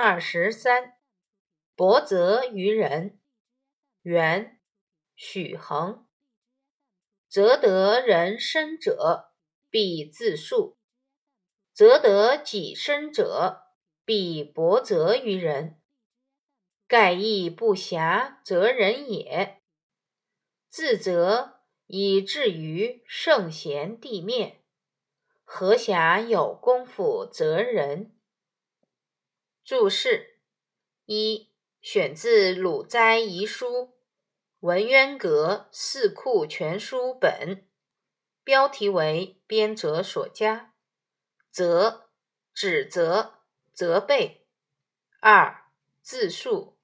二十三，博泽于人。元，许衡。则得人身者，必自述；则得己身者，必博泽于人。盖亦不暇择人也。自责以至于圣贤地面，何暇有功夫择人？注释一：选自《鲁斋遗书》文渊阁《四库全书本》，标题为编者所加。责，指责、责备。二，自述，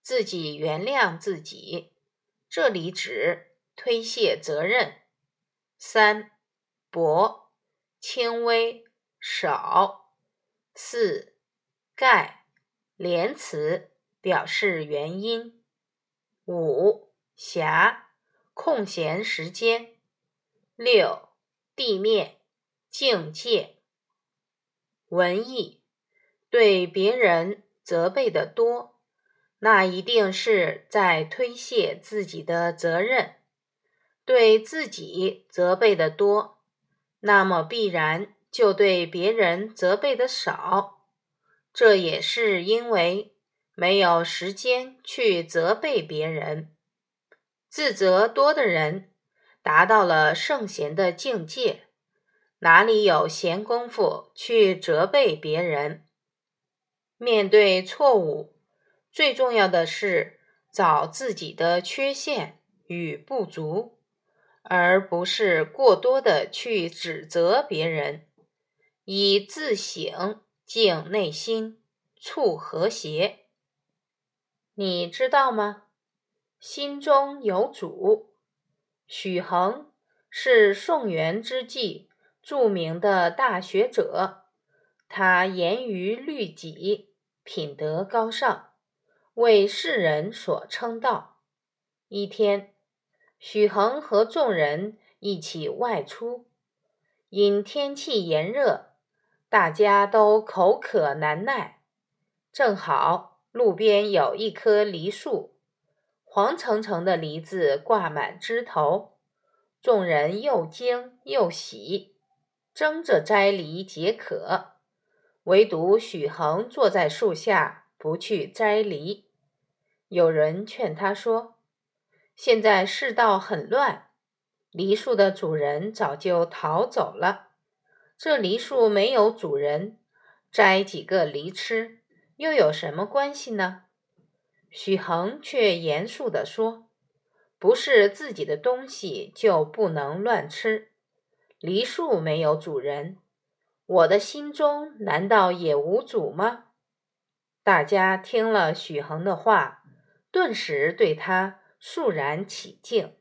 自己原谅自己，这里指推卸责任。三，薄，轻微，少。四。盖连词表示原因。五暇空闲时间。六地面境界。文艺对别人责备的多，那一定是在推卸自己的责任；对自己责备的多，那么必然就对别人责备的少。这也是因为没有时间去责备别人，自责多的人达到了圣贤的境界，哪里有闲工夫去责备别人？面对错误，最重要的是找自己的缺陷与不足，而不是过多的去指责别人，以自省。静内心，促和谐。你知道吗？心中有主。许衡是宋元之际著名的大学者，他严于律己，品德高尚，为世人所称道。一天，许衡和众人一起外出，因天气炎热。大家都口渴难耐，正好路边有一棵梨树，黄澄澄的梨子挂满枝头，众人又惊又喜，争着摘梨解渴。唯独许衡坐在树下不去摘梨。有人劝他说：“现在世道很乱，梨树的主人早就逃走了。”这梨树没有主人，摘几个梨吃又有什么关系呢？许衡却严肃地说：“不是自己的东西就不能乱吃。梨树没有主人，我的心中难道也无主吗？”大家听了许衡的话，顿时对他肃然起敬。